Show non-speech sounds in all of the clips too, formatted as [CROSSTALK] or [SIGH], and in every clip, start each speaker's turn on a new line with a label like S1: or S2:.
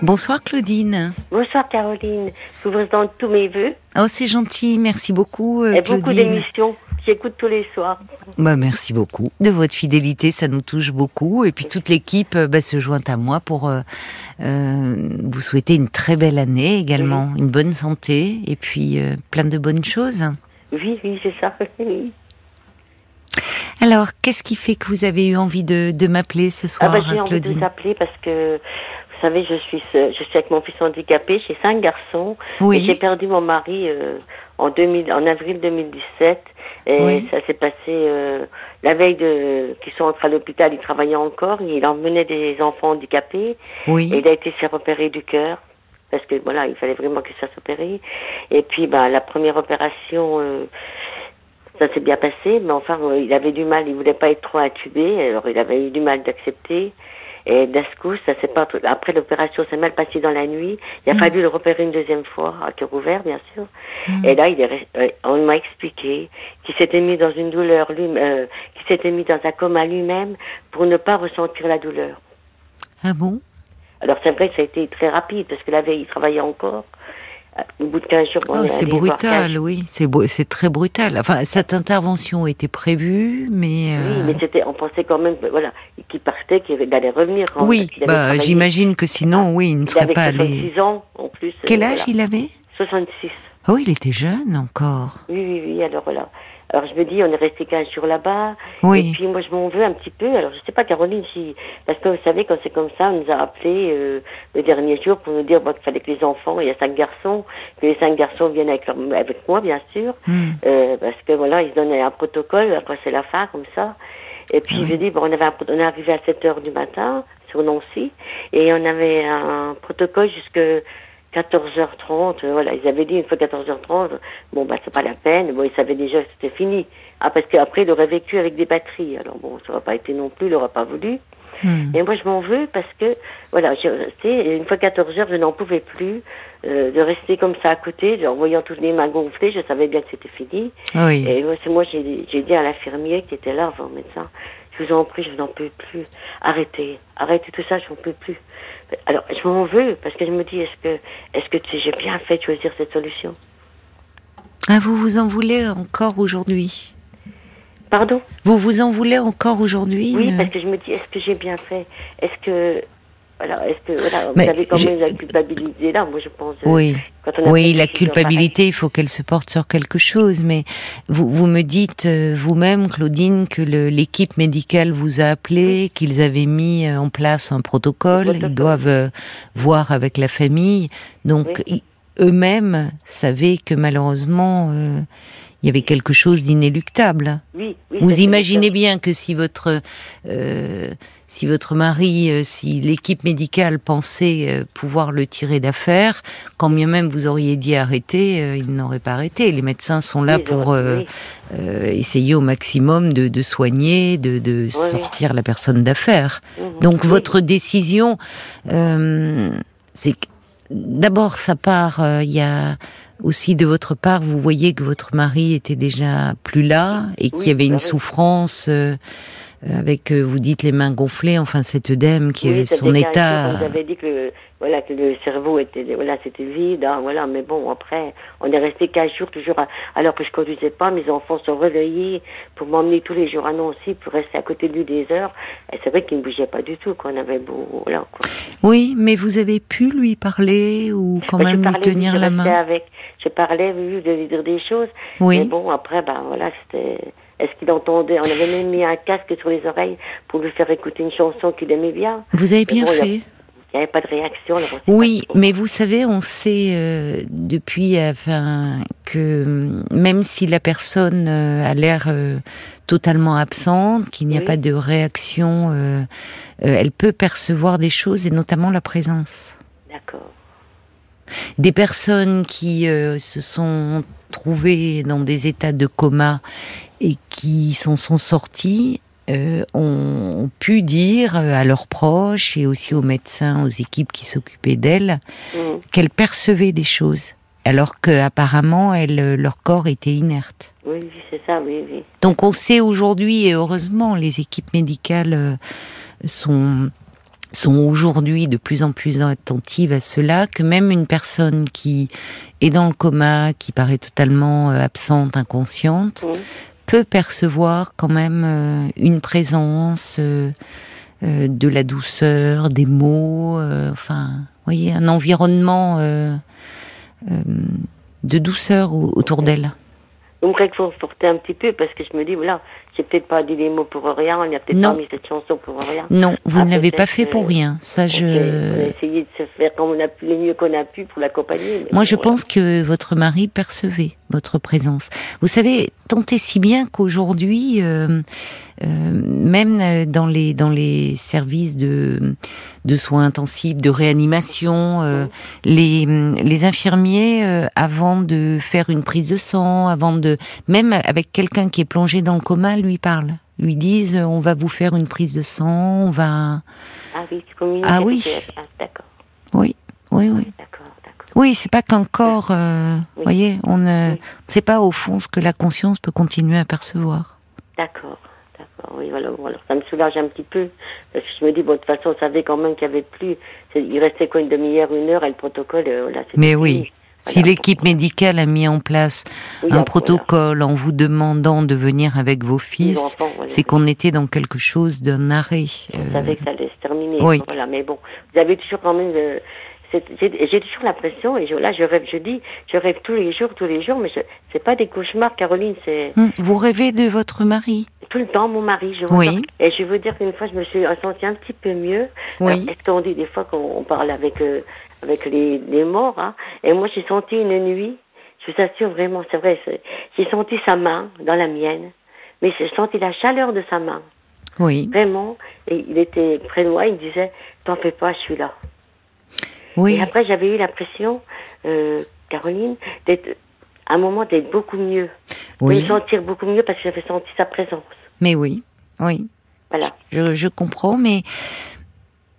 S1: Bonsoir Claudine.
S2: Bonsoir Caroline. Je vous présente tous mes voeux.
S1: Oh, c'est gentil, merci beaucoup.
S2: Euh, Et beaucoup d'émissions. J'écoute tous les soirs.
S1: Bah, merci beaucoup de votre fidélité, ça nous touche beaucoup. Et puis toute l'équipe euh, bah, se joint à moi pour euh, vous souhaiter une très belle année également, une bonne santé et puis plein de bonnes choses.
S2: Oui, oui, c'est ça. [LAUGHS]
S1: Alors, qu'est-ce qui fait que vous avez eu envie de, m'appeler ce soir,
S2: ah bah, J'ai envie de vous appeler parce que vous savez, je suis, je suis avec mon fils handicapé, j'ai cinq garçons. Oui. J'ai perdu mon mari euh, en, 2000, en avril 2017. Et ça s'est passé euh, la veille de qu'ils sont entrés à l'hôpital, il travaillait encore, il emmenait des enfants handicapés. Oui. Et il a été fait opérer du cœur parce que voilà, il fallait vraiment qu'il soit opéré. Et puis, bah, la première opération, euh, ça s'est bien passé, mais enfin, il avait du mal, il voulait pas être trop intubé, alors il avait eu du mal d'accepter. Et d'un coup, ça s'est pas. Après l'opération, s'est mal passé dans la nuit. Il a mm. fallu le repérer une deuxième fois, à cœur ouvert, bien sûr. Mm. Et là, il est, euh, on m'a expliqué qu'il s'était mis dans une douleur, lui, euh, qu'il s'était mis dans un coma lui-même pour ne pas ressentir la douleur.
S1: Ah bon?
S2: Alors c'est vrai que ça a été très rapide parce que la veille, il travaillait encore au bout de 15 jours.
S1: Oh, c'est brutal, oui, c'est très brutal. Enfin, cette intervention était prévue, mais.
S2: Euh, oui, mais c'était, on pensait quand même, voilà, qu'il partait, qu'il allait revenir.
S1: oui, bah, j'imagine que sinon, oui, il ne serait pas allé.
S2: Il 66 ans, en plus.
S1: Quel âge il avait?
S2: 66.
S1: Oh, il était jeune encore.
S2: Oui, oui, oui, alors voilà. Alors je me dis, on est resté 15 jours là-bas.
S1: Oui.
S2: Et puis moi je m'en veux un petit peu. Alors je sais pas Caroline si... Parce que vous savez, quand c'est comme ça, on nous a appelé euh, le dernier jour pour nous dire qu'il fallait que les enfants, il y a cinq garçons, que les cinq garçons viennent avec, avec moi bien sûr. Hmm. Euh, parce que voilà, ils donnaient un protocole, après c'est la fin comme ça. Et puis je dis, bon, on, avait on est arrivé à 7 heures du matin sur Nancy et on avait un protocole jusque 14h30, euh, voilà, ils avaient dit une fois 14h30, bon, bah, c'est pas la peine, bon, ils savaient déjà que c'était fini. Ah, parce qu'après, il aurait vécu avec des batteries. Alors, bon, ça n'aurait pas été non plus, il n'aurait pas voulu. Hmm. Et moi, je m'en veux parce que, voilà, je restais, une fois 14h, je n'en pouvais plus euh, de rester comme ça à côté, en voyant tous les mains gonflées, je savais bien que c'était fini.
S1: Oui.
S2: Et moi, moi j'ai dit à l'infirmier qui était là, avant le médecin, je vous en prie, je n'en peux plus. Arrêtez, arrêtez tout ça, je n'en peux plus. Alors, je m'en veux parce que je me dis, est-ce que, est-ce que j'ai bien fait de choisir cette solution.
S1: Ah, vous vous en voulez encore aujourd'hui?
S2: Pardon?
S1: Vous vous en voulez encore aujourd'hui?
S2: Oui, parce que je me dis, est-ce que j'ai bien fait? Est-ce que voilà, est-ce que voilà, vous avez quand même la culpabilité là, moi je pense.
S1: Euh, oui. oui, la culpabilité, il faut qu'elle se porte sur quelque chose. Mais vous, vous me dites euh, vous-même, Claudine, que l'équipe médicale vous a appelé, qu'ils avaient mis euh, en place un protocole. Ils doivent voir avec la famille. Donc eux-mêmes savaient que malheureusement. il y avait quelque chose d'inéluctable.
S2: Oui,
S1: vous imaginez bien que si votre si votre mari, euh, si l'équipe médicale pensait euh, pouvoir le tirer d'affaire, quand bien même vous auriez dit arrêter, euh, il n'aurait pas arrêté. Les médecins sont là pour essayer au maximum de, soigner, de, sortir la personne d'affaire. Mhm. Donc votre décision, c'est d'abord sa part, il y a aussi de votre part, vous voyez que votre mari était déjà plus là et qu'il y avait une souffrance. Euh, avec, euh, vous dites, les mains gonflées, enfin cet œdème qui est son état.
S2: Vous avez dit que le, voilà, que le cerveau était, voilà, c'était vide, hein, voilà, mais bon, après, on est resté 15 jours toujours, alors que je conduisais pas, mes enfants sont réveillés pour m'emmener tous les jours à Nancy, pour rester à côté de lui des heures, et c'est vrai qu'il ne bougeait pas du tout, qu'on avait beau, voilà, quoi.
S1: Oui, mais vous avez pu lui parler, ou quand même lui tenir la main?
S2: Avec, je parlais, vu de lui dire des choses, oui. mais bon, après, ben, voilà, c'était, est-ce qu'il entendait On avait même mis un casque sur les oreilles pour lui faire écouter une chanson qu'il aimait bien.
S1: Vous avez bien fait.
S2: Il n'y avait pas de réaction.
S1: oui, mais vous savez, on sait euh, depuis enfin, que mm, même si la personne euh, a l'air euh, totalement absente, qu'il n'y a pas de réaction, elle peut percevoir des choses et notamment la présence.
S2: D'accord.
S1: Des personnes qui se sont dans des états de coma et qui s'en sont sortis euh, ont, pu dire à leurs proches et aussi aux médecins, aux équipes qui s'occupaient d'elles, mm. qu'elles percevaient des choses, alors qu'apparemment leur corps était inerte.
S2: Oui, c'est ça, oui, oui.
S1: Donc on sait aujourd'hui, et heureusement, les équipes médicales euh, sont sont aujourd'hui de plus en plus attentives à cela, que même une personne qui est dans le coma, qui paraît totalement euh, absente, inconsciente, peut percevoir quand même euh, une présence, euh, de la douceur, des mots, enfin, vous voyez, un environnement de douceur autour d'elle.
S2: Vous me réconfortez un petit peu parce que je me dis, voilà, j'ai peut-être pas dit les mots pour rien, il n'y a peut-être pas mis cette chanson pour rien.
S1: Non, vous ne l'avez pas fait pour rien. Ça, je.
S2: On a essayé de se faire comme on a pu, le mieux qu'on a pu pour l'accompagner.
S1: Moi, je pense que votre mari percevait votre présence. Vous savez, tant et si bien qu'aujourd'hui, euh, même dans les dans les services de de soins intensifs, de réanimation, euh, les les infirmiers, avant de faire une prise de sang, avant de même avec quelqu'un qui est plongé dans le coma, lui parlent, lui disent on va vous faire une prise de sang, on va.
S2: Ah oui,
S1: ah oui.
S2: Ah, d'accord.
S1: Oui, oui, oui.
S2: D'accord, d'accord.
S1: Oui, c'est pas qu'un corps, euh, voyez, on ne sait pas au fond ce que la conscience peut continuer à percevoir.
S2: D'accord. Oui, voilà, voilà, ça me soulage un petit peu. Parce que je me dis, bon, de toute façon, on savait quand même qu'il y avait plus. Il restait quoi, une demi-heure, une heure, et le protocole, euh, là,
S1: Mais oui, si l'équipe médicale a mis en place un protocole en vous demandant de venir avec vos fils, c'est qu'on était dans quelque chose d'un arrêt.
S2: Vous euh... savez que ça allait se terminer. Oui. Voilà, mais bon, vous avez toujours quand même. Euh, j'ai toujours l'impression, et je, là je rêve, je dis, je rêve tous les jours, tous les jours, mais c'est pas des cauchemars, Caroline, c'est.
S1: Hum, vous rêvez de votre mari
S2: Tout le temps, mon mari, je
S1: Oui.
S2: Et je veux dire qu'une fois, je me suis sentie un petit peu mieux.
S1: Oui.
S2: Est-ce qu'on dit des fois qu'on parle avec euh, avec les, les morts, hein, et moi j'ai senti une nuit, je vous assure vraiment, c'est vrai, j'ai senti sa main dans la mienne, mais j'ai senti la chaleur de sa main.
S1: Oui.
S2: Vraiment, et il était près de moi, il me disait, t'en fais pas, je suis là.
S1: Oui.
S2: Et après, j'avais eu l'impression, euh, Caroline, d'être, à un moment, d'être beaucoup mieux.
S1: Oui.
S2: De me sentir beaucoup mieux parce que j'avais senti sa présence.
S1: Mais oui, oui.
S2: Voilà.
S1: Je, je comprends, mais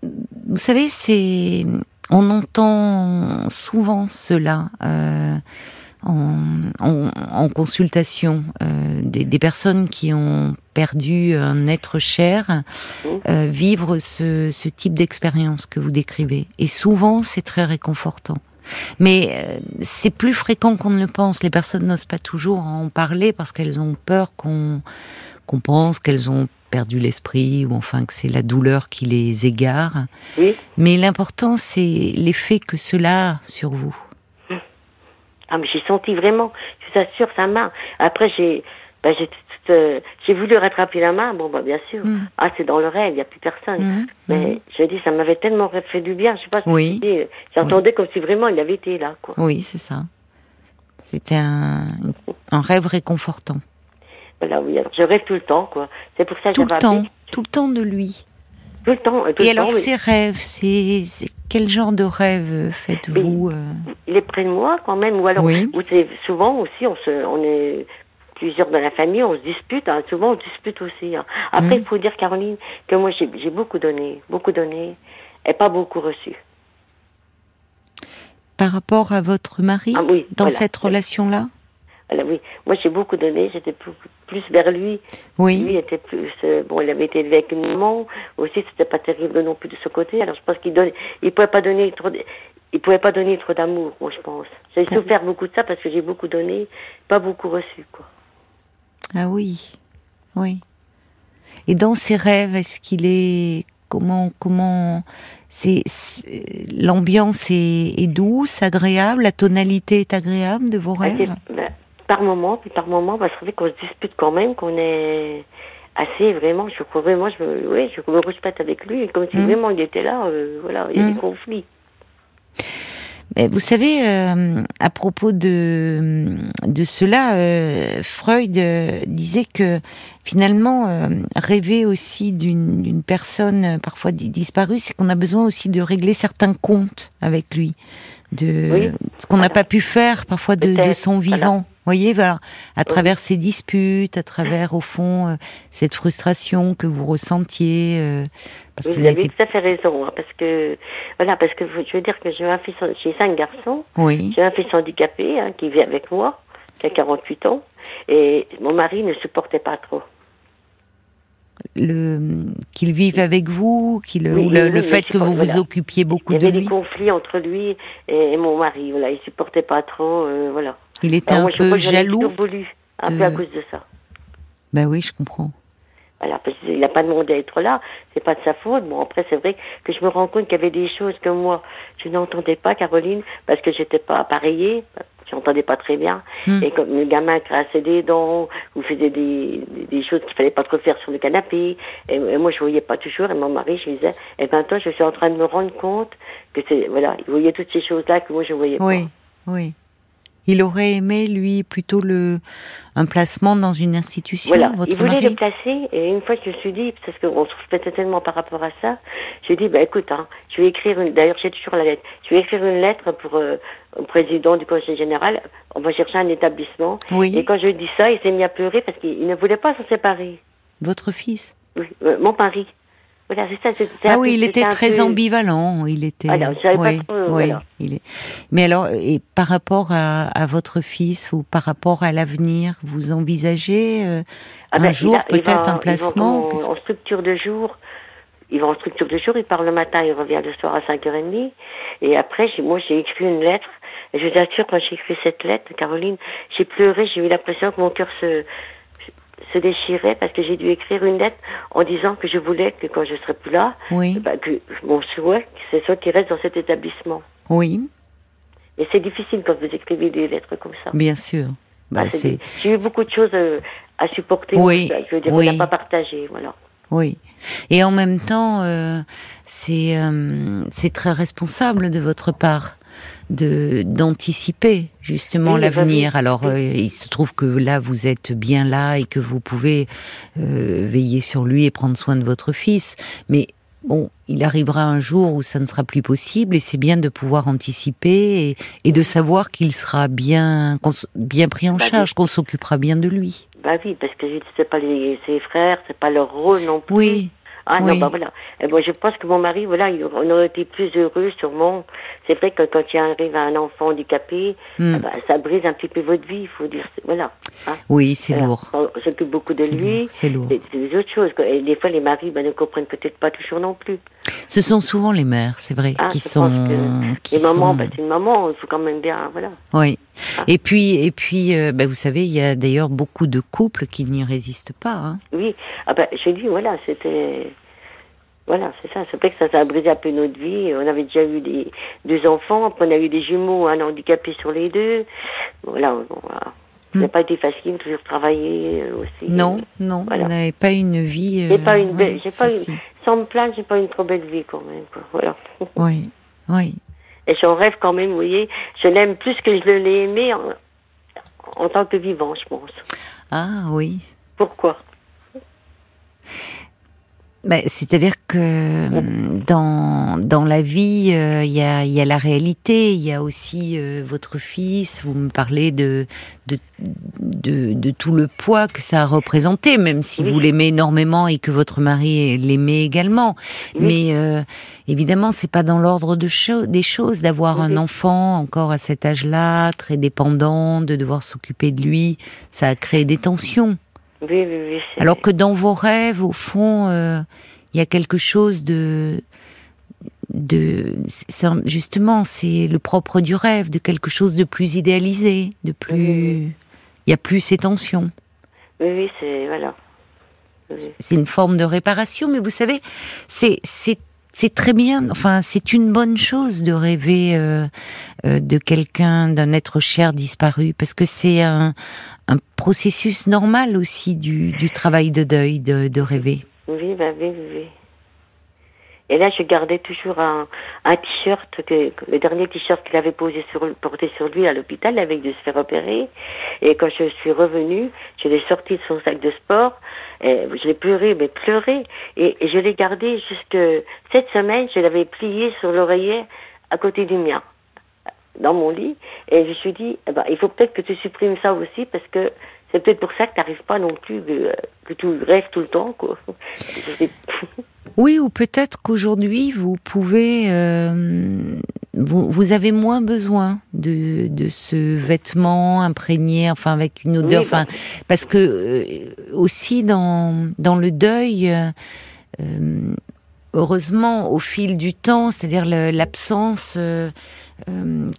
S1: vous savez, c'est on entend souvent cela euh, en, consultation euh, des, personnes qui ont perdu un être cher euh, vivre ce, type d'expérience que vous décrivez. Et souvent, c'est très réconfortant. Mais c'est plus fréquent qu'on ne le pense. Les personnes n'osent pas toujours en parler parce qu'elles ont peur qu'on qu'on pense qu'elles ont perdu l'esprit ou enfin que c'est la douleur qui les égare.
S2: Oui.
S1: Mais l'important, c'est l'effet que cela a sur vous.
S2: Ah, mais j'ai senti vraiment, je vous assure, sa main. Après, j'ai, ben, j'ai, euh, j'ai voulu rattraper la main. Bon, bah, bien sûr.
S1: Mm.
S2: Ah, c'est dans le rêve, il n'y a plus personne.
S1: Mm.
S2: Mais
S1: Mm.
S2: je dis, ça m'avait tellement fait du bien. Je sais pas
S1: Oui.
S2: dis, J'entendais comme si vraiment il avait été là, quoi.
S1: Oui, c'est ça. C'était un, un rêve réconfortant.
S2: Voilà, oui. Alors, je rêve tout le temps, quoi. C'est pour ça que
S1: Tout le temps,
S2: appelé.
S1: tout le temps de lui.
S2: Tout le temps. euh, Tout
S1: Et
S2: le
S1: alors,
S2: temps, oui.
S1: ces rêves, c'est- quel genre de rêve faites-vous euh
S2: il est près de moi quand même, ou alors,
S1: Oui.
S2: souvent aussi, on se, on est plusieurs dans la famille, on se dispute, hein, souvent on se dispute aussi. hein. Après,
S1: Mm.
S2: il faut dire, Caroline, que moi j'ai beaucoup donné, beaucoup donné, et pas beaucoup reçu.
S1: par rapport à votre mari
S2: Ah oui,
S1: dans
S2: voilà.
S1: cette relation-là?
S2: Voilà, oui, moi j'ai beaucoup donné, j'étais plus, plus vers lui. Lui
S1: Oui.
S2: était plus, euh, bon, il avait été élevé avec une maman, aussi c'était pas terrible non plus de ce côté, alors je pense qu'il donne, il pouvait pas donner trop, de- il pouvait pas donner trop d'amour, moi je pense. J'ai
S1: Mm.
S2: souffert beaucoup de ça parce que j'ai beaucoup donné, pas beaucoup reçu, quoi.
S1: Ah oui, oui. Et dans ses rêves, est-ce qu'il est comment comment c'est l'ambiance est, est douce, agréable, la tonalité est agréable de vos
S2: Ah,
S1: rêves?
S2: ben, par moment, puis par moment, parce c'est vrai qu'on se dispute quand même, qu'on est assez vraiment, je crois vraiment, je me, oui, je me respecte avec lui, comme si
S1: Mm.
S2: vraiment il était là, euh, voilà, il y a
S1: Mm.
S2: des conflits.
S1: Mais vous savez, euh, à propos de, de cela, euh, Freud euh, disait que finalement, rêver aussi d'une personne parfois di- disparue, c'est qu'on a besoin aussi de régler certains comptes avec lui, de
S2: Oui.
S1: ce qu'on n'a
S2: Voilà.
S1: pas pu faire parfois de, de son vivant. Vous voyez, voilà, à travers ces disputes, à travers au fond euh, cette frustration que vous ressentiez, euh, parce
S2: vous avez tout à fait raison, hein, parce que, voilà, parce que je veux dire que j'ai un fils, j'ai cinq garçons,
S1: oui,
S2: j'ai un fils handicapé, hein, qui vit avec moi, qui a 48 ans, et mon mari ne supportait pas trop.
S1: Qu'il vive avec vous, qu'il le, fait que vous vous occupiez beaucoup de lui.
S2: Il y avait des conflits entre lui et, mon mari. Voilà, il supportait pas trop. Euh, voilà.
S1: Il était un peu jaloux.
S2: Voulu, un peu à cause de ça.
S1: Ben oui, je comprends.
S2: Voilà, parce qu'il n'a pas demandé à être là, c'est pas de sa faute. Bon, après, c'est vrai que je me rends compte qu'il y avait des choses que moi, je n'entendais pas, Caroline, parce que j'étais pas appareillée, j'entendais pas très bien. Hmm. Et comme le gamin crassait des dents, ou faisait des, des, choses qu'il fallait pas trop faire sur le canapé, et, moi, je voyais pas toujours, et mon mari, je disais, eh ben, toi, je suis en train de me rendre compte que c'est, voilà, il voyait toutes ces choses-là que moi, je voyais
S1: pas. Oui, oui. Il aurait aimé, lui, plutôt le, un placement dans une institution
S2: Voilà, il voulait le placer, et une fois, je me suis dit, parce qu'on se respectait tellement par rapport à ça, j'ai dit, bah, écoute, hein, je vais écrire une, d'ailleurs, j'ai toujours la lettre, je vais écrire une lettre pour le euh, président du conseil général, on va chercher un établissement.
S1: Oui.
S2: Et quand je lui ai dit ça, il s'est mis à pleurer parce qu'il ne voulait pas s'en séparer.
S1: Votre fils
S2: Oui, euh, mon mari
S1: ah oui, il était très ambivalent. Il était. oui, Il est... Mais alors, et par rapport à, votre fils ou par rapport à l'avenir, vous envisagez euh, ah un ben, jour peut-être un placement
S2: en, structure de jour. Il va en structure de jour, il part le matin, il revient le soir à 5h30. Et après, moi, j'ai écrit une lettre. Et je vous assure, quand j'ai écrit cette lettre, Caroline, j'ai pleuré, j'ai eu l'impression que mon cœur se, se déchirait parce que j'ai dû écrire une lettre en disant que je voulais que quand je serai plus là, bah, que mon souhait, que ce soit qu'il reste dans cet établissement.
S1: Oui.
S2: Et c'est difficile quand vous écrivez des lettres comme ça.
S1: Bien sûr. Bah,
S2: ah, j'ai eu beaucoup de choses euh, à supporter. Oui. Je veux dire, on n'a pas partagé, voilà.
S1: Oui. Et en même temps, euh, c'est euh, c'est très responsable de votre part de d'anticiper justement l'avenir. Alors euh, il se trouve que là vous êtes bien là et que vous pouvez euh, veiller sur lui et prendre soin de votre fils, mais bon, il arrivera un jour où ça ne sera plus possible et c'est bien de pouvoir anticiper et, de savoir qu'il sera bien bien pris en bah charge, qu'on s'occupera bien de lui.
S2: Bah oui, parce que c'est pas les, ses frères, c'est pas leur rôle non plus.
S1: Oui.
S2: Ah non, bah voilà. Et moi, je pense que mon mari, voilà, on aurait été plus heureux, sûrement. C'est vrai que quand il arrive un enfant handicapé, bah, ça brise un petit peu votre vie, il faut dire. Voilà.
S1: Hein. Oui, c'est lourd.
S2: On s'occupe beaucoup de lui.
S1: C'est lourd.
S2: C'est des autres choses. Et des fois, les maris bah, ne comprennent peut-être pas toujours non plus.
S1: Ce sont souvent les mères, c'est vrai,
S2: ah,
S1: qui sont.
S2: Qui les mamans, bah, c'est une maman, il faut quand même bien, voilà.
S1: Oui. Et puis, et puis, euh, bah, vous savez, il y a d'ailleurs beaucoup de couples qui n'y résistent pas. Hein.
S2: Oui. Ah ben, j'ai dit, voilà, c'était. Voilà, c'est ça. C'est vrai que ça, ça a brisé un peu notre vie. On avait déjà eu des, deux enfants, après on a eu des jumeaux, un handicapé sur les deux. Voilà, voilà. Ça n'a hmm. pas été facile, toujours travailler euh, aussi.
S1: Non, non, voilà. vous n'avez pas une vie.
S2: j'ai pas une belle, j'ai pas une, sans me plaindre, j'ai pas une trop belle vie quand même. Quoi. Voilà.
S1: Oui, oui.
S2: Et j'en rêve quand même, vous voyez. Je l'aime plus que je l'ai aimé en, en tant que vivant, je pense.
S1: Ah oui.
S2: Pourquoi?
S1: Ben, C'est-à-dire que euh, dans, dans la vie, euh, il y, a, y a la réalité, il y a aussi euh, votre fils, vous me parlez de, de, de, de, tout le poids que ça a représenté, même si vous l'aimez énormément et que votre mari l'aimait également. Mais évidemment, c'est pas dans l'ordre de des choses d'avoir un enfant encore à cet âge-là, très dépendant, de devoir s'occuper de lui. Ça a créé des tensions.
S2: Oui, oui, oui.
S1: Alors que dans vos rêves, au fond, euh, il y a quelque chose de, de, justement, c'est le propre du rêve, de quelque chose de plus idéalisé, de plus, il y a plus ces tensions.
S2: Oui, oui, c'est voilà.
S1: C'est une forme de réparation, mais vous savez, c'est c'est très bien, enfin c'est une bonne chose de rêver euh, euh, de quelqu'un, d'un être cher disparu, parce que c'est un, un, processus normal aussi du, du travail de deuil, de, de rêver.
S2: Oui, bah oui, oui. Et là, je gardais toujours un, un t-shirt, que, le dernier t-shirt qu'il avait posé sur, porté sur lui à l'hôpital avec de se faire opérer. Et quand je suis revenue, je l'ai sorti de son sac de sport. Et je l'ai pleuré, mais pleuré. Et, je l'ai gardé jusque cette semaine. Je l'avais plié sur l'oreiller à côté du mien, dans mon lit. Et je me suis dit, eh ben, il faut peut-être que tu supprimes ça aussi parce que c'est peut-être pour ça que tu n'arrives pas non plus, que, que tu rêves tout le temps, quoi.
S1: Oui, ou peut-être qu'aujourd'hui, vous pouvez... Euh, vous, avez moins besoin de, de ce vêtement imprégné, enfin avec une odeur, enfin parce que euh, aussi dans dans le deuil. Euh, heureusement, au fil du temps, c'est-à-dire l'absence euh,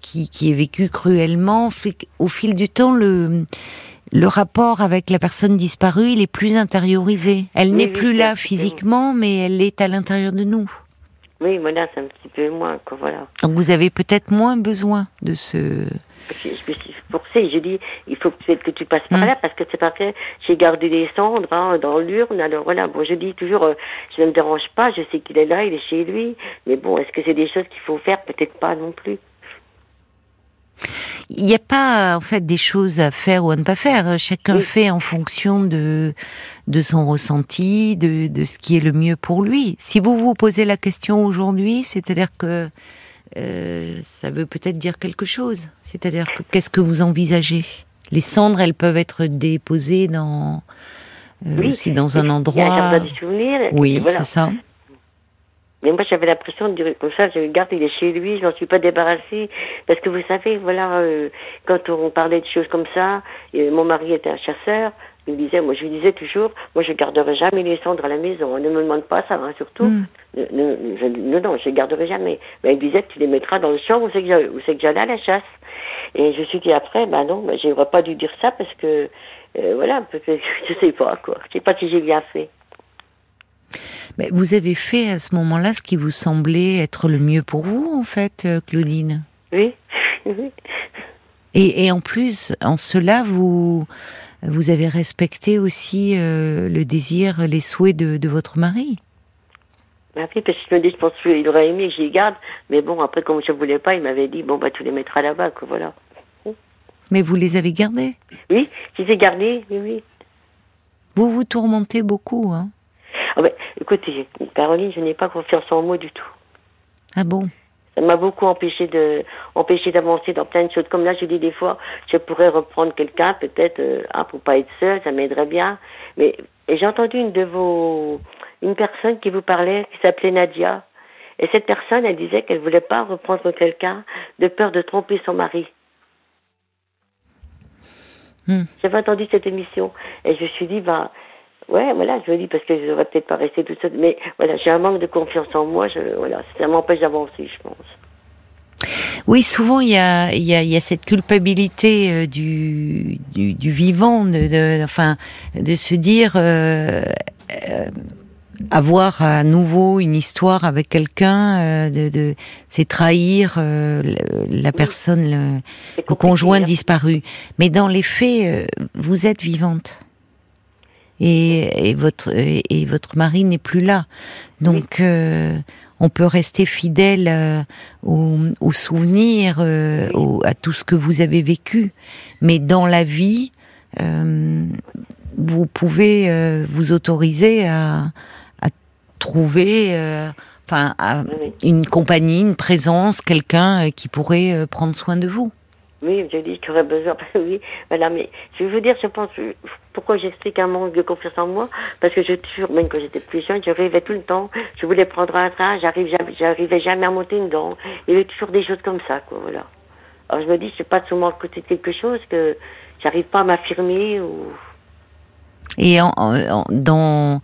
S1: qui, qui, est vécue cruellement, fait au fil du temps, le, le rapport avec la personne disparue, il est plus intériorisé. Elle n'est plus là physiquement, mais elle est à l'intérieur de nous.
S2: Oui, voilà, c'est un petit peu moins, quoi, voilà.
S1: Donc vous avez peut-être moins besoin de ce...
S2: Je, me suis forcée, je dis, il faut peut-être que tu passes par hmm. là, parce que c'est pas que j'ai gardé des cendres hein, dans l'urne, alors voilà, bon, je dis toujours, euh, je ne me dérange pas, je sais qu'il est là, il est chez lui, mais bon, est-ce que c'est des choses qu'il faut faire? Peut-être pas non plus.
S1: Il n'y a pas en fait des choses à faire ou à ne pas faire. Chacun fait en fonction de de son ressenti, de, de ce qui est le mieux pour lui. Si vous vous posez la question aujourd'hui, c'est-à-dire que euh, ça veut peut-être dire quelque chose. C'est-à-dire que qu'est-ce que vous envisagez? Les cendres, elles peuvent être déposées dans euh, aussi dans un endroit. Oui, c'est ça.
S2: Mais moi, j'avais l'impression de dire comme ça, je regarde, il est chez lui, je n'en suis pas débarrassée. Parce que vous savez, voilà, euh, quand on parlait de choses comme ça, mon mari était un chasseur, il me disait, moi, je lui disais toujours, moi, je garderai jamais les cendres à la maison. Ne me demande pas ça, hein, surtout. Mm. Non, non, non, je garderai jamais. Mais il disait, tu les mettras dans le champ où c'est que j'allais à la chasse. Et je suis dit après, bah non, bah, j'aurais pas dû dire ça parce que, euh, voilà, parce que [LAUGHS] je sais pas, quoi. Je sais pas si j'ai bien fait.
S1: Mais vous avez fait à ce moment-là ce qui vous semblait être le mieux pour vous, en fait, euh, Claudine?
S2: Oui.
S1: Et, et, en plus, en cela, vous vous avez respecté aussi euh, le désir, les souhaits de, de votre mari?
S2: Bah oui, parce que je me dis, je pense qu'il aurait aimé que j'y garde, mais bon, après, comme je ne voulais pas, il m'avait dit, bon, bah, tu les mettras là-bas, que voilà.
S1: Mais vous les avez gardés?
S2: Oui, je les ai gardés, oui, oui.
S1: Vous vous tourmentez beaucoup, hein
S2: ah ben, écoutez, Caroline, je n'ai pas confiance en moi du tout.
S1: Ah bon?
S2: Ça m'a beaucoup empêché de, empêché d'avancer dans plein de choses. Comme là, je dis des fois, je pourrais reprendre quelqu'un, peut-être, euh, ah, pour pas être seule, ça m'aiderait bien. Mais j'ai entendu une de vos, une personne qui vous parlait, qui s'appelait Nadia. Et cette personne, elle disait qu'elle voulait pas reprendre quelqu'un de peur de tromper son mari. Hmm. J'avais entendu cette émission et je me suis dit, bah, Ouais, voilà, je le dis parce que je devrais peut-être pas rester tout seul. Mais voilà, j'ai un manque de confiance en moi. Je, voilà, ça m'empêche d'avancer, je pense.
S1: Oui, souvent il y a, il y a, il y a cette culpabilité euh, du, du, du, vivant, de, de, enfin, de se dire euh, euh, avoir à nouveau une histoire avec quelqu'un, euh, de, de c'est trahir euh, la personne, le, le conjoint hein. disparu. Mais dans les faits, vous êtes vivante et, et votre et, votre mari n'est plus là. Donc euh, on peut rester fidèle euh, aux, aux, souvenirs, euh, à tout ce que vous avez vécu, mais dans la vie, euh, vous pouvez euh, vous autoriser à, à trouver, enfin, une compagnie, une présence, quelqu'un qui pourrait prendre soin de vous.
S2: Oui, je dis qu'il aurait besoin. [LAUGHS] oui, voilà, mais je vais vous dire, je pense, pourquoi j'explique un manque de confiance en moi? Parce que je toujours, même quand j'étais plus jeune, je rêvais tout le temps. Je voulais prendre un train, j'arrive jamais, j'arrivais jamais à monter une dent. Il y avait toujours des choses comme ça, quoi, voilà. Alors je me dis, je pas souvent à côté de quelque chose que j'arrive pas à m'affirmer ou.
S1: Et en, dans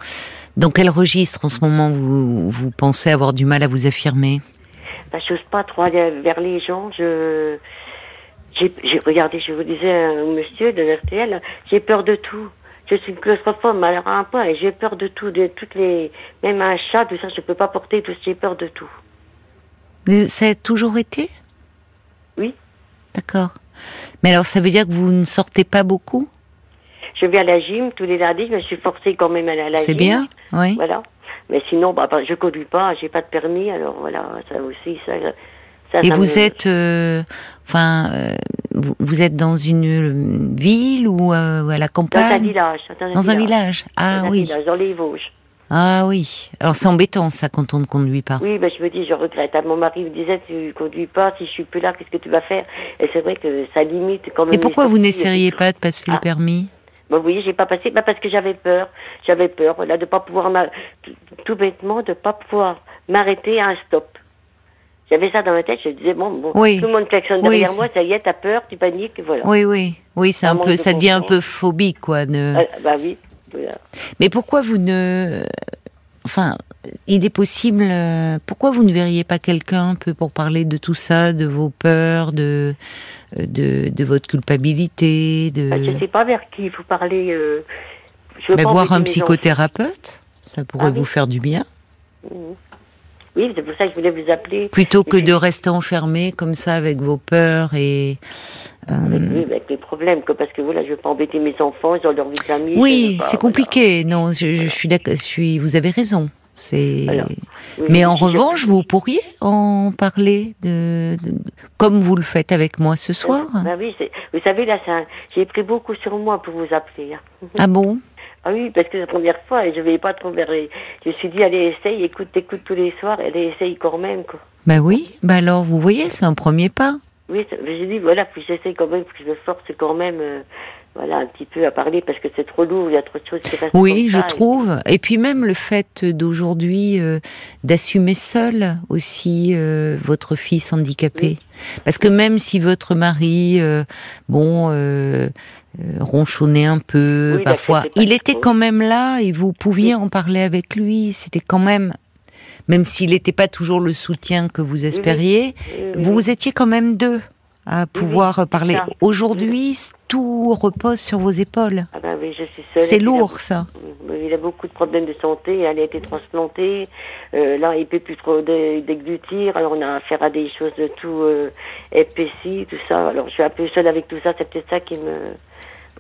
S1: dans quel registre en ce moment vous, vous pensez avoir du mal à vous affirmer?
S2: Ben, Je n'ose pas trop aller vers les gens. Je j'ai regardé, je vous disais, un monsieur de l'RTL, j'ai peur de tout. Je suis une claustrophobe, alors un point, et j'ai peur de tout, de toutes les, même un chat, tout ça, je peux pas porter, tout j'ai peur de tout.
S1: Ça a toujours été?
S2: Oui.
S1: D'accord. Mais alors, ça veut dire que vous ne sortez pas beaucoup?
S2: Je vais à la gym tous les lundis, je me suis forcée quand même à aller à la gym.
S1: C'est bien, oui.
S2: Voilà. Mais sinon, bah, bah, je conduis pas, j'ai pas de permis, alors voilà, ça aussi, ça,
S1: et vous êtes, euh, enfin, euh, vous, êtes dans une ville ou euh, à la campagne?
S2: Dans un village.
S1: Dans, un, village. Ah
S2: dans
S1: oui.
S2: Un village, dans les Vosges.
S1: Ah oui. Alors c'est embêtant ça quand on ne conduit pas.
S2: Oui, ben, je me dis, je regrette. Ah, mon mari me disait, tu conduis pas, si je suis plus là, qu'est-ce que tu vas faire? Et c'est vrai que ça limite quand même.
S1: Et pourquoi vous n'essayeriez pas de passer le ah. permis?
S2: Bon, oui, j'ai pas passé, bah, parce que j'avais peur. J'avais peur, voilà, de pas pouvoir, tout bêtement, de pas pouvoir m'arrêter à un stop. J'avais ça dans ma tête, je disais, bon, bon tout le monde klaxonne derrière moi, ça y est, t'as peur, tu paniques, voilà.
S1: Oui, oui, oui, c'est un, peu, ça devient un peu phobique, quoi.
S2: Ne... Ah, bah oui,
S1: Mais pourquoi vous ne. Enfin, il est possible. Euh, pourquoi vous ne verriez pas quelqu'un un peu pour parler de tout ça, de vos peurs, de, de, de votre culpabilité de...
S2: Bah, je ne sais pas vers qui il faut parler. Euh,
S1: je voir un psychothérapeute, ça pourrait ah vous faire du bien. Mmh.
S2: Oui, c'est pour ça que je voulais vous appeler.
S1: Plutôt que de rester enfermé comme ça avec vos peurs et.
S2: Euh... Oui, avec les problèmes, parce que voilà, je veux pas embêter mes enfants, ils ont leur vie de famille.
S1: Oui, c'est compliqué. Non, je, je suis d'accord. Suis. Vous avez raison. C'est. Mais en revanche, vous pourriez en parler de, comme vous le faites avec moi ce soir.
S2: Ben oui, vous savez là, j'ai pris beaucoup sur moi pour vous appeler. Hein.
S1: Ah bon?
S2: Ah oui, parce que c'est la première fois et je ne vais pas trop vers Je me suis dit, allez, essaye, écoute, écoute tous les soirs, allez, essaye quand même, quoi.
S1: Ben oui, ben alors, vous voyez, c'est un premier pas.
S2: Oui, j'ai dit, voilà, puis j'essaye quand même, que je me force quand même, euh, voilà, un petit peu à parler parce que c'est trop lourd, il y a trop de choses qui restent.
S1: Oui, je trouve. Et puis même le fait d'aujourd'hui euh, d'assumer seul aussi euh, votre fils handicapé. Parce que même si votre mari, bon, ronchonner un peu parfois. Il était quand même là et vous pouviez en parler avec lui. C'était quand même, même s'il n'était pas toujours le soutien que vous espériez, vous étiez quand même deux à pouvoir parler. Aujourd'hui, tout repose sur vos épaules.
S2: Ah ben
S1: C'est lourd, ça.
S2: Il a beaucoup de problèmes de santé. Elle a été transplantée. Euh, là, il peut plus trop déglutir. Alors, on a affaire à des choses de tout euh, épaissi, tout ça. Alors, je suis un peu seule avec tout ça. C'est peut-être ça qui me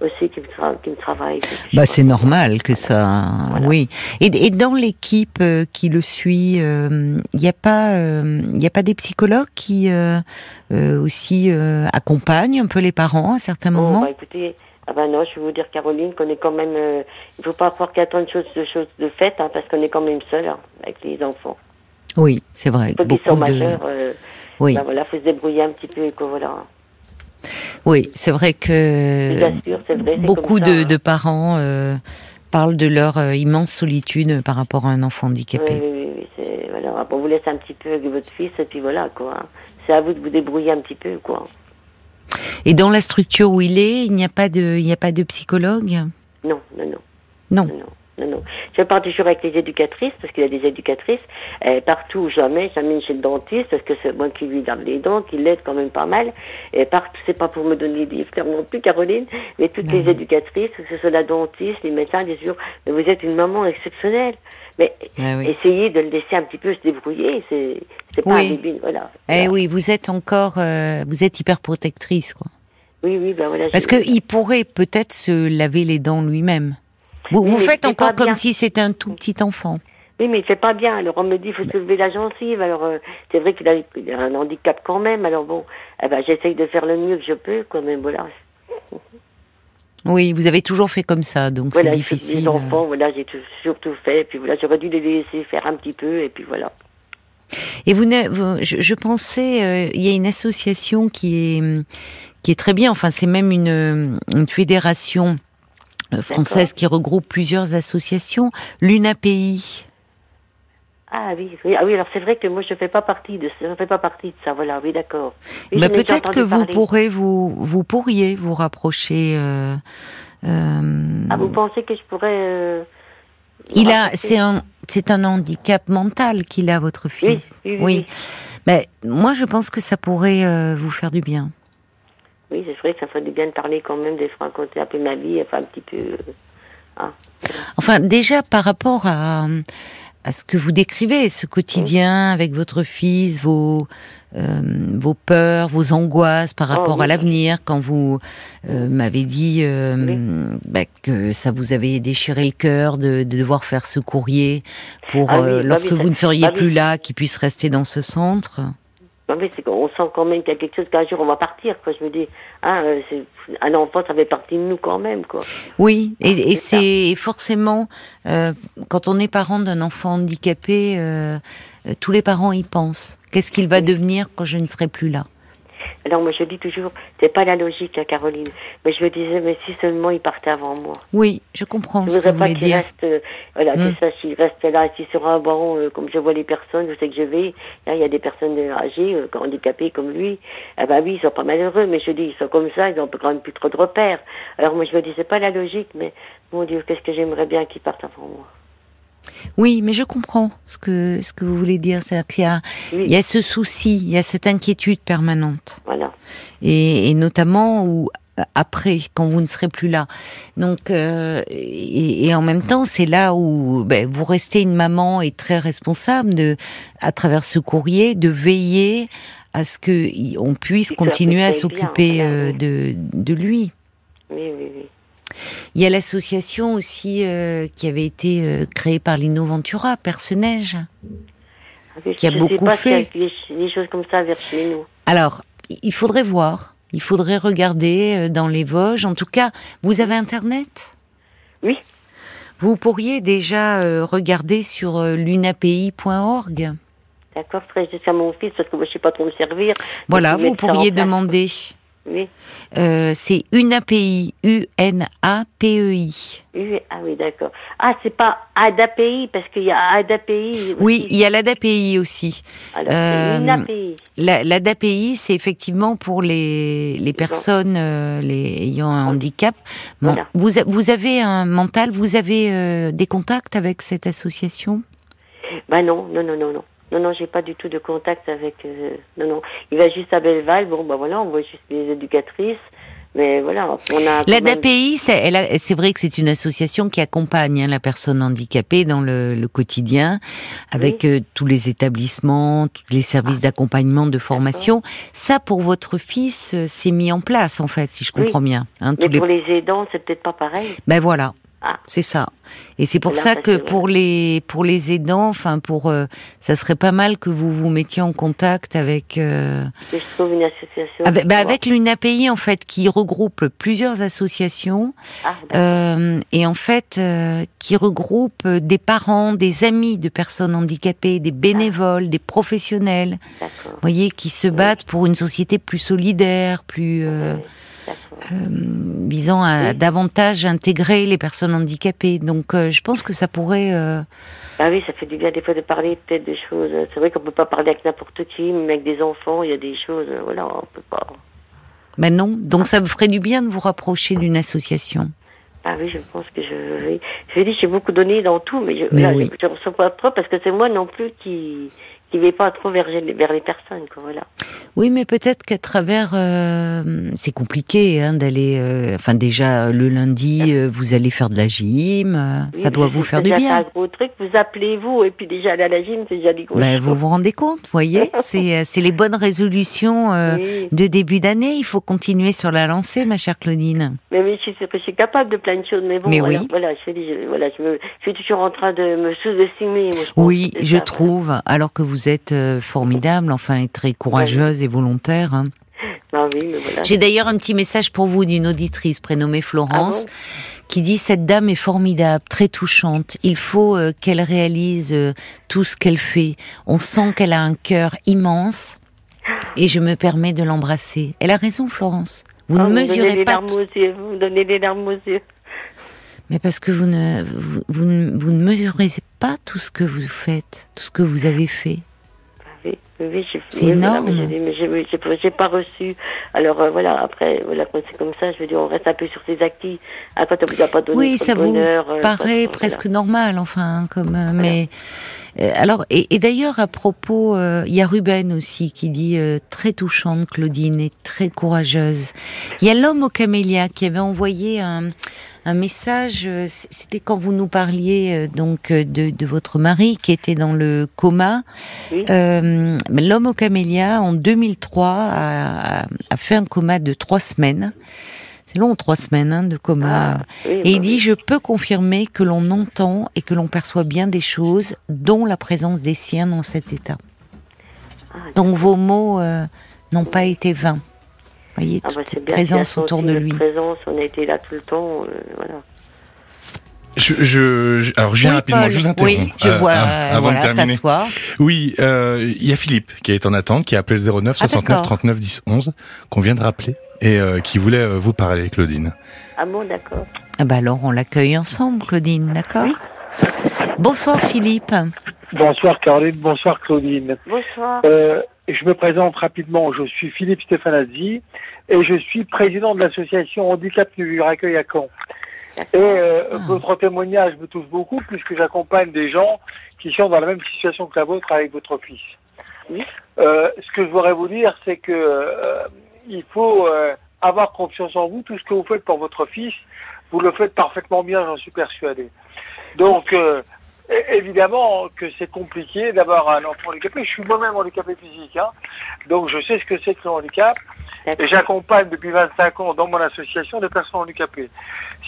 S2: aussi qui me, travaille.
S1: Bah, c'est normal que ça, oui. Et, dans l'équipe euh, qui le suit, il euh, n'y a pas, il euh, a pas des psychologues qui aussi accompagnent un peu les parents à certains oh, moments.
S2: Bah, écoutez, ah ben non, je vais vous dire Caroline qu'on est quand même, il faut pas avoir qu'à de choses, de choses de fait, hein, parce qu'on est quand même seul hein, avec les enfants.
S1: Oui, c'est vrai.
S2: Beaucoup sont de... majeurs, oui. Ben voilà, faut se débrouiller un petit peu et voilà.
S1: Oui, c'est vrai que beaucoup de, parents euh, parlent de leur euh, immense solitude par rapport à un enfant handicapé.
S2: Oui, oui, oui. Voilà, on vous laisse un petit peu avec votre fils et puis voilà quoi. C'est à vous de vous débrouiller un petit peu quoi.
S1: Et dans la structure où il est, il n'y a pas de, il n'y a pas de psychologue?
S2: Non, non, non.
S1: Non. non.
S2: Non, non. Je pars toujours avec les éducatrices, parce qu'il y a des éducatrices. Partout, jamais, j'amène chez le dentiste, parce que c'est moi qui lui lave les dents, qui l'aide quand même pas mal. Et partout, c'est pas pour me donner des fleurs non plus, Caroline, mais toutes les éducatrices, que ce soit la dentiste, les médecins, disent toujours, mais vous êtes une maman exceptionnelle. Mais ah essayez de le laisser un petit peu se débrouiller, c'est, c'est pas un débile, voilà.
S1: Eh oui, vous êtes encore, euh, vous êtes hyper protectrice, quoi.
S2: Oui, oui, ben voilà.
S1: Parce qu'il pourrait peut-être se laver les dents lui-même. Vous, vous faites encore comme si c'était un tout petit enfant.
S2: Oui, mais il fait pas bien. Alors on me dit, il faut se lever la gencive. Alors euh, c'est vrai qu'il a, un handicap quand même. Alors bon, eh ben, j'essaye de faire le mieux que je peux, quand même. Voilà.
S1: Oui, vous avez toujours fait comme ça, donc c'est difficile.
S2: Les enfants, voilà, j'ai surtout fait. Et puis voilà, j'aurais dû les laisser faire un petit peu, et puis voilà.
S1: Et vous, je, je pensais, euh, il y a une association qui est qui est très bien. Enfin, c'est même une, une fédération française qui regroupe plusieurs associations, l'UNAPI.
S2: Ah oui, oui, ah oui alors c'est vrai que moi je ne fais pas partie de ça, fais pas partie de ça, voilà, oui d'accord.
S1: Mais peut-être que vous pourrez vous vous pourriez vous rapprocher. Euh,
S2: euh, ah vous pensez que je pourrais
S1: Il a c'est un c'est un handicap mental qu'il a votre fils.
S2: Oui, oui, oui.
S1: Mais moi je pense que ça pourrait vous faire du bien.
S2: Oui, c'est vrai que ça ferait bien de parler quand même, de raconter un peu ma vie, enfin un petit peu. Euh,
S1: hein. Enfin, déjà par rapport à, à ce que vous décrivez, ce quotidien avec votre fils, vos, euh, vos peurs, vos angoisses par oh, rapport à l'avenir, quand vous euh, m'avez dit bah, que ça vous avait déchiré le cœur de, de devoir faire ce courrier pour, ah bah lorsque vous ne seriez plus là, qu'il puisse rester dans ce centre.
S2: Fait, c'est qu'on sent quand même qu'il y a quelque chose qu'un jour on va partir. Quoi. Je me dis, euh, un enfant, ça fait partie de nous quand même. Quoi.
S1: Oui, et, c'est forcément, euh, quand on est parent d'un enfant handicapé, euh, tous les parents y pensent. Qu'est-ce qu'il va devenir quand je ne serai plus là?
S2: Alors moi je dis toujours, c'est pas la logique, hein, Caroline. Mais je me disais, mais si seulement il partait avant moi.
S1: Oui, je comprends. Je ce voudrais que pas qu'il
S2: reste, euh, voilà, que ça, s'il reste là, sur un banc, euh, comme je vois les personnes, je sais que je vais. Là, il y a des personnes âgées, euh, handicapées comme lui. Ah bah oui, ils sont pas malheureux, mais je dis, ils sont comme ça, ils ont quand même plus trop de repères. Alors moi je me disais pas la logique, mais mon Dieu, qu'est-ce que j'aimerais bien qu'il parte avant moi.
S1: Oui, mais je comprends ce que, ce que vous voulez dire. C'est qu'il y a, il y a ce souci, il y a cette inquiétude permanente.
S2: Voilà.
S1: Et, notamment où après, quand vous ne serez plus là. Donc, euh, et, en même temps, c'est là où ben, vous restez une maman et très responsable de, à travers ce courrier, de veiller à ce que on puisse continuer à s'occuper euh, de, de lui.
S2: Oui, oui, oui.
S1: Il y a l'association aussi euh, qui avait été euh, créée par l'Innoventura, Perce-Neige,
S2: ah qui a beaucoup fait. des choses comme ça vers chez nous.
S1: Alors, il faudrait voir, il faudrait regarder euh, dans les Vosges. En tout cas, vous avez Internet?
S2: Oui.
S1: Vous pourriez déjà regarder sur lunapi.org.
S2: D'accord, très à mon fils parce que moi je sais pas trop me servir.
S1: Voilà, vous pourriez demander.
S2: Oui.
S1: Euh, c'est UNAPI, U-N-A-P-E-I.
S2: Ah oui, d'accord. Ah, c'est pas ADAPI, parce qu'il y a ADAPI.
S1: Oui, il y a l'ADAPI aussi.
S2: Alors, euh.
S1: L'ADAPI, c'est effectivement pour les, les personnes euh, les, ayant un handicap. vous, vous avez un mental, vous avez des contacts avec cette association?
S2: Bah non, non, non, non, non. Non, non, j'ai pas du tout de contact avec. Euh, non, non. Il va juste à Belleval. Bon, ben voilà, on voit juste les éducatrices. Mais voilà, on a.
S1: L'ADAPI, c'est vrai que c'est une association qui accompagne hein, la personne handicapée dans le, le quotidien, avec euh, tous les établissements, tous les services ah. d'accompagnement, de formation. Ça, pour votre fils, euh, c'est mis en place, en fait, si je comprends bien.
S2: Hein, Mais pour les aidants, c'est peut-être pas pareil.
S1: Ben voilà, ah. C'est ça. Et c'est pour ça que pour les pour les aidants, enfin pour euh, ça serait pas mal que vous vous mettiez en contact avec.
S2: Euh, je trouve une association.
S1: Avec, bah, avec l'UNAPI en fait qui regroupe plusieurs associations ah, euh, et en fait euh, qui regroupe des parents, des amis de personnes handicapées, des bénévoles, des professionnels. Vous voyez qui se battent pour une société plus solidaire, plus. Euh, visant à davantage intégrer les personnes handicapées. Donc euh, je pense que ça pourrait... Euh,
S2: ah oui, ça fait du bien des fois de parler peut-être des choses. C'est vrai qu'on peut pas parler avec n'importe qui, mais avec des enfants, il y a des choses, voilà, on peut pas.
S1: Ben non, donc ça vous ferait du bien de vous rapprocher d'une association.
S2: Ah oui, je pense que je vais. Je dis, j'ai beaucoup donné dans tout, mais je ne reçois pas trop parce que c'est moi non plus qui qui ne pas trop vers, vers les personnes, quoi, voilà.
S1: Oui, mais peut-être qu'à travers, euh, c'est compliqué hein, d'aller. Euh, enfin, déjà le lundi, euh, vous allez faire de la gym, ça doit vous faire du bien. C'est
S2: un gros truc. Vous appelez vous et puis déjà aller à la gym, c'est déjà des gros.
S1: Ben, vous vous rendez compte, voyez, [LAUGHS] c'est c'est les bonnes résolutions de début d'année. Il faut continuer sur la lancée, ma chère Claudine.
S2: Mais oui, je, je suis capable de plein de choses, mais bon,
S1: mais
S2: voilà, oui. voilà, je, voilà, je, me, je, suis toujours en train de me sous-estimer.
S1: Oui, je trouve, alors que vous êtes formidable, enfin, très courageuse et volontaire. Hein.
S2: Ah
S1: J'ai d'ailleurs un petit message pour vous d'une auditrice prénommée Florence. Ah qui dit cette dame est formidable, très touchante. Il faut euh, qu'elle réalise euh, tout ce qu'elle fait. On sent qu'elle a un cœur immense et je me permets de l'embrasser. Elle a raison, Florence. Vous ne ah, mesurez pas.
S2: vous me donnez des larmes aux yeux.
S1: Mais parce que vous ne, vous, vous ne mesurez pas tout ce que vous faites, tout ce que vous avez fait.
S2: Oui,
S1: c'est énorme.
S2: mais j'ai pas reçu. Alors euh, voilà, après, voilà, quand c'est comme ça, je veux dire, on reste un peu sur ses acquis. Ah, quand on vous a pas donné
S1: oui, ça vous euh, paraît presque normal, enfin, comme. Euh, mais alors, et, d'ailleurs, à propos, il y a Ruben aussi qui dit très touchante, Claudine, et très courageuse. Il y a l'homme au camélia qui avait envoyé un un message. C'était quand vous nous parliez euh, donc de, de, votre mari qui était dans le coma. L'homme au camélia en 2003 a, a, fait un coma de trois semaines. C'est long, trois semaines hein, de coma. Ah, et il dit, je peux confirmer que l'on entend et que l'on perçoit bien des choses, dont la présence des siens dans cet état. Ah, donc vos mots n'ont pas été vains voyez, ah bah, toute cette présence autour de lui.
S2: Présence, on a été là tout le temps, euh, voilà.
S3: Je, alors je viens rapidement, je vous interromps.
S1: Oui, je vois, avant de terminer.
S3: Oui, il y a Philippe qui est en attente, qui a appelé le 09 69 39 10 11, qu'on vient de rappeler, et qui voulait vous parler, Claudine.
S2: Ah bon, d'accord.
S1: Ah bah alors on l'accueille ensemble, Claudine, d'accord? Bonsoir Philippe.
S4: Bonsoir Caroline, bonsoir Claudine.
S2: Bonsoir.
S4: Euh, je me présente rapidement, je suis Philippe Stéfanazzi et je suis président de l'association Handicap du Accueil à Caen. Et euh, ah. votre témoignage me touche beaucoup puisque j'accompagne des gens qui sont dans la même situation que la vôtre avec votre fils. Oui. Euh, ce que je voudrais vous dire, c'est que euh, il faut euh, avoir confiance en vous. Tout ce que vous faites pour votre fils, vous le faites parfaitement bien, j'en suis persuadé. Donc, euh, évidemment que c'est compliqué d'avoir un enfant handicapé. Je suis moi-même handicapé physique, hein, donc je sais ce que c'est que le handicap. Et j'accompagne depuis 25 ans dans mon association des personnes handicapées.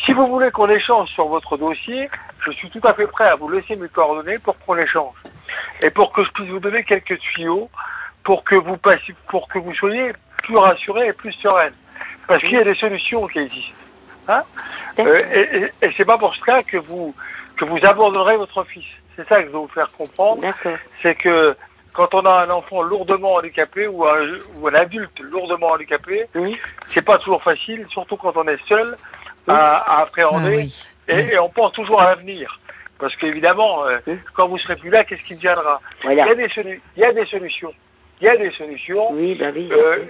S4: Si vous voulez qu'on échange sur votre dossier, je suis tout à fait prêt à vous laisser mes coordonnées pour qu'on échange. Et pour que je puisse vous donner quelques tuyaux pour que vous passiez, pour que vous soyez plus rassurés et plus sereines. Parce qu'il y a des solutions qui existent. Hein euh, et, et, c'est pas pour cela que vous que vous abandonnerez votre fils. C'est ça que je veux vous faire comprendre. C'est que quand on a un enfant lourdement handicapé ou un, ou un adulte lourdement handicapé, c'est pas toujours facile, surtout quand on est seul à, appréhender ah et, on pense toujours à l'avenir. Parce qu'évidemment, euh, quand vous serez plus là, qu'est-ce qui deviendra il, y a des il y a des solutions. Il y a des solutions.
S2: Oui, bah oui.
S4: Euh,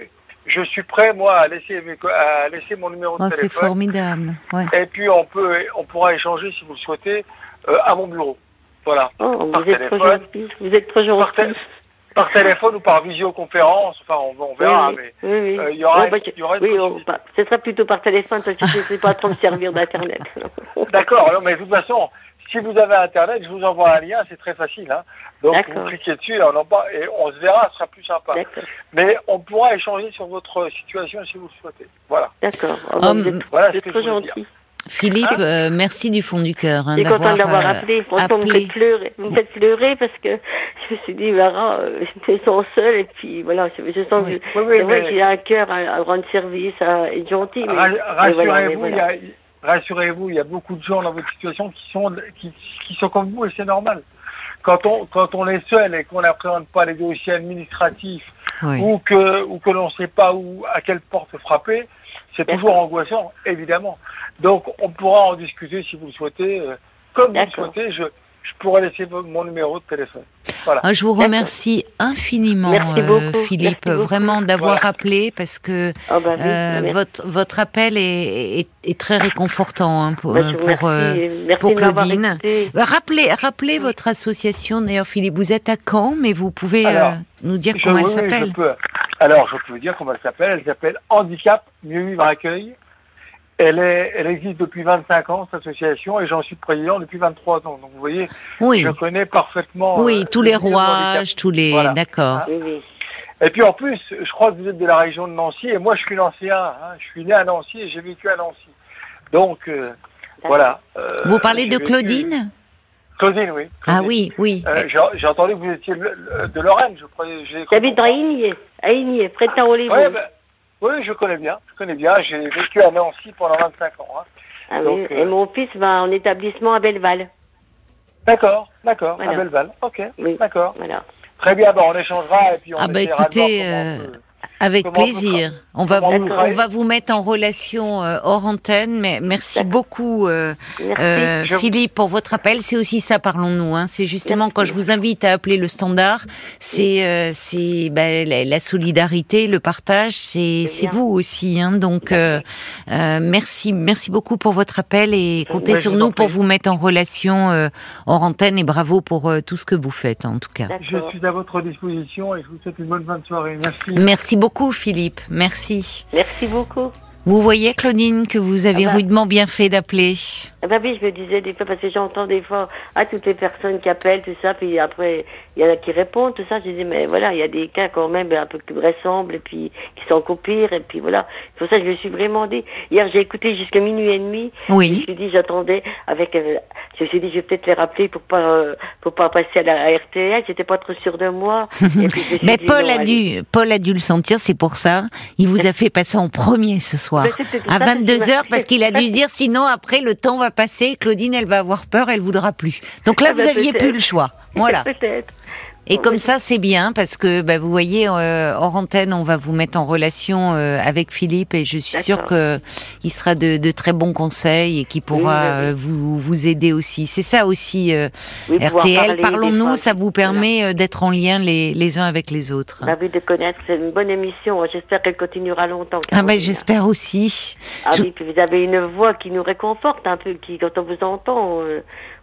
S4: je suis prêt moi à laisser à laisser mon numéro de oh, téléphone.
S1: C'est formidable. Ouais.
S4: Et puis on peut on pourra échanger si vous le souhaitez euh, à mon bureau. Voilà.
S2: Oh, vous, êtes trop gentil. vous êtes trop gentil.
S4: Par, téléphone ou par visioconférence, enfin on, verra, mais
S2: il y aura, y aura oui, ce sera plutôt par téléphone parce que je ne sais pas trop me servir d'internet. [LAUGHS]
S4: D'accord, mais de toute façon, si vous avez Internet, je vous envoie un lien, c'est très facile. Hein. Donc vous cliquez dessus et on, en et on se verra, ce sera plus sympa. Mais on pourra échanger sur votre situation si vous le souhaitez. Voilà.
S2: D'accord. Oh, bah, um, voilà ce que trop gentil.
S1: Philippe, hein euh, merci du fond du cœur.
S2: Hein, je suis contente d'avoir euh, appelé. Franchement, vous me faites pleurer. Vous me faites pleurer parce que je me suis dit, Lara, euh, je me sens seule et puis voilà, je, je sens oui. que, oui, oui, j'ai un cœur à, rendre service, à être gentil.
S4: Rassurez-vous, il y a rassurez-vous, il y a beaucoup de gens dans votre situation qui sont, qui, qui sont comme vous et c'est normal. Quand on, quand on est seul et qu'on n'appréhende pas les dossiers administratifs ou que, ou que l'on ne sait pas où, à quelle porte frapper, c'est toujours angoissant, évidemment. Donc, on pourra en discuter si vous le souhaitez. Euh, comme vous le souhaitez, je, je pourrais laisser mon numéro de téléphone. Voilà.
S1: Ah, je vous remercie infiniment, euh, Philippe, vraiment d'avoir appelé parce que oh, bah euh, votre, votre appel est, est, très réconfortant hein, pour, bah, pour, euh, pour Claudine. Bah, rappelez, rappelez votre association, d'ailleurs, Philippe. Vous êtes à Caen, mais vous pouvez nous dire comment elle s'appelle
S4: Alors, je peux vous dire comment elle s'appelle. Elle s'appelle Handicap Mieux Vivre Accueil. Elle, est, elle existe depuis 25 ans, cette association, et j'en suis président depuis 23 ans. Donc vous voyez, oui. je connais parfaitement.
S1: Oui, euh, tous les rouages, tous les. D'accord.
S4: Et puis en plus, je crois que vous êtes de la région de Nancy, et moi je suis nancéen. Hein. Je suis né à Nancy et j'ai vécu à Nancy. Donc euh, voilà.
S1: Euh, vous parlez de Claudine?
S4: Claudine, oui.
S1: Ah oui, oui.
S4: j'ai entendu que vous étiez de Lorraine, je crois.
S2: J'habite à Igné, à Igné, près de Saint-Olivier. Ouais, ben,
S4: oui, je connais bien. Je connais bien. J'ai vécu à Nancy pendant 25 ans. Hein.
S2: Ah oui. Et euh, mon fils va en établissement à Belleval.
S4: D'accord, d'accord, à Belleval. Ok, oui. d'accord. Voilà. Très bien, bon, on échangera et puis on
S1: ah bah écoutez, avec plaisir. On va, vous, on va vous mettre en relation euh, hors antenne, mais merci beaucoup euh, euh, Philippe pour votre appel. C'est aussi ça, parlons-nous. Hein. C'est justement quand je vous invite à appeler le standard, c'est c'est bah, la, solidarité, le partage, c'est c'est vous aussi. Hein. Donc merci merci beaucoup pour votre appel et comptez sur nous pour vous mettre en relation hors antenne et bravo pour tout ce que vous faites en tout cas.
S4: Je suis à votre disposition et je vous souhaite une bonne fin de soirée. Merci.
S1: Merci beaucoup beaucoup, Philippe. Merci.
S2: Merci beaucoup.
S1: Vous voyez, Claudine, que vous avez ah bah. rudement bien fait d'appeler.
S2: Ah bah oui, je me disais des fois, parce que j'entends des fois à toutes les personnes qui appellent, tout ça, puis après, il y en a qui répondent, tout ça. Je dis, mais voilà, il y a des cas quand même un peu qui ressemblent et puis qui sont encore pires. Et puis voilà. C'est pour ça que je me suis vraiment dit. Hier, j'ai écouté jusqu'à minuit et demi.
S1: Oui.
S2: Je me suis dit, j'attendais avec. Euh, je me suis dit, je vais peut-être les rappeler pour pas euh, pour pas passer à la RTL. J'étais pas trop sûre de moi. [LAUGHS]
S1: mais Paul a dû Paul a dû le sentir. C'est pour ça. Il vous a fait passer en premier ce soir à 22 h parce qu'il a dû se dire sinon après le temps va passer. Claudine, elle va avoir peur. Elle voudra plus. Donc là, ah vous bah, aviez plus le choix. Voilà. [LAUGHS]
S2: Peut-être.
S1: Et comme ça, c'est bien parce que bah, vous voyez, euh, hors antenne, on va vous mettre en relation euh, avec Philippe et je suis sûre que il sera de, de, très bons conseils et qu'il pourra euh, vous, vous aider aussi. C'est ça aussi, euh, RTL. Parlons-nous, ça vous permet d'être en lien les, les uns avec les autres.
S2: Bah oui, de connaître. C'est une bonne émission. J'espère qu'elle continuera longtemps.
S1: Ah ben, j'espère aussi.
S2: Ah oui, puis vous avez une voix qui nous réconforte un peu, qui quand on vous entend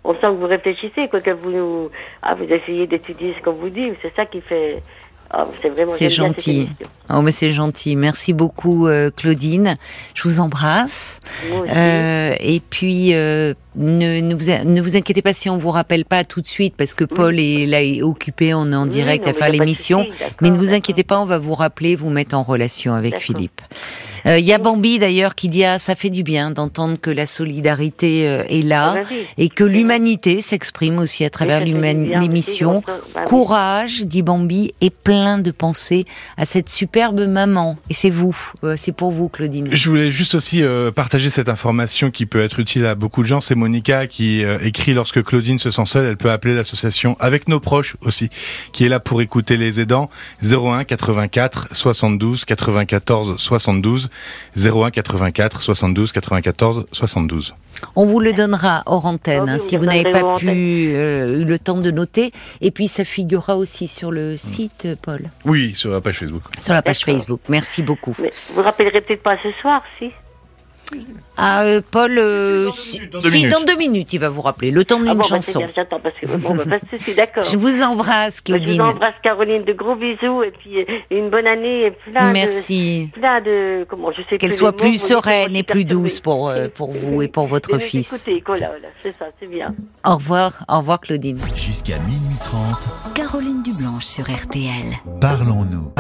S2: on sent que vous réfléchissez, quoi, que vous, ah, vous essayez d'étudier ce qu'on vous dit. C'est ça qui fait. Ah, c'est vraiment.
S1: C'est gentil. Oh, mais c'est gentil. Merci beaucoup, euh, Claudine. Je vous embrasse. Euh, et puis, euh, ne, ne, vous, ne vous inquiétez pas si on vous rappelle pas tout de suite, parce que Paul est là est occupé, on est en direct à faire l'émission. Mais ne vous inquiétez pas, on va vous rappeler, vous mettre en relation avec Philippe. Il y a Bambi d'ailleurs qui dit ah ça fait du bien d'entendre que la solidarité est là ah, bah et que l'humanité s'exprime aussi à travers l'émission. Bah Courage, dit Bambi, et plein de pensées à cette superbe maman. Et c'est vous, c'est pour vous, Claudine.
S3: Je voulais juste aussi partager cette information qui peut être utile à beaucoup de gens. C'est Monica qui écrit lorsque Claudine se sent seule, elle peut appeler l'association avec nos proches aussi, qui est là pour écouter les aidants. 01 84 72 94 72 01 84 72 94 72.
S1: On vous le donnera hors antenne hein, si vous n'avez pas pu euh, le temps de noter. Et puis ça figurera aussi sur le site, Paul.
S3: Oui, sur la page Facebook.
S1: Sur la page Facebook. Merci beaucoup.
S2: Mais vous rappellerez peut-être pas ce soir, si?
S1: Ah, euh, Paul, euh, si, dans deux minutes, il va vous rappeler. Le temps d'une ah bon, bah, chanson. Bah,
S2: J'attends parce que bon, bah, pas d'accord. [LAUGHS]
S1: Je vous embrasse, Claudine.
S2: Je vous embrasse, Caroline. De gros bisous et puis euh, une bonne année et plein
S1: Merci.
S2: de. Plein de. Comment je sais
S1: Qu'elle soit plus sereine et plus douce pour pour vous et pour votre fils.
S2: Écoutez, voilà, voilà, c'est ça, c'est bien.
S1: Au revoir, au revoir, Claudine.
S5: Jusqu'à minuit 30.
S6: Caroline Dublanche sur RTL.
S5: Parlons-nous.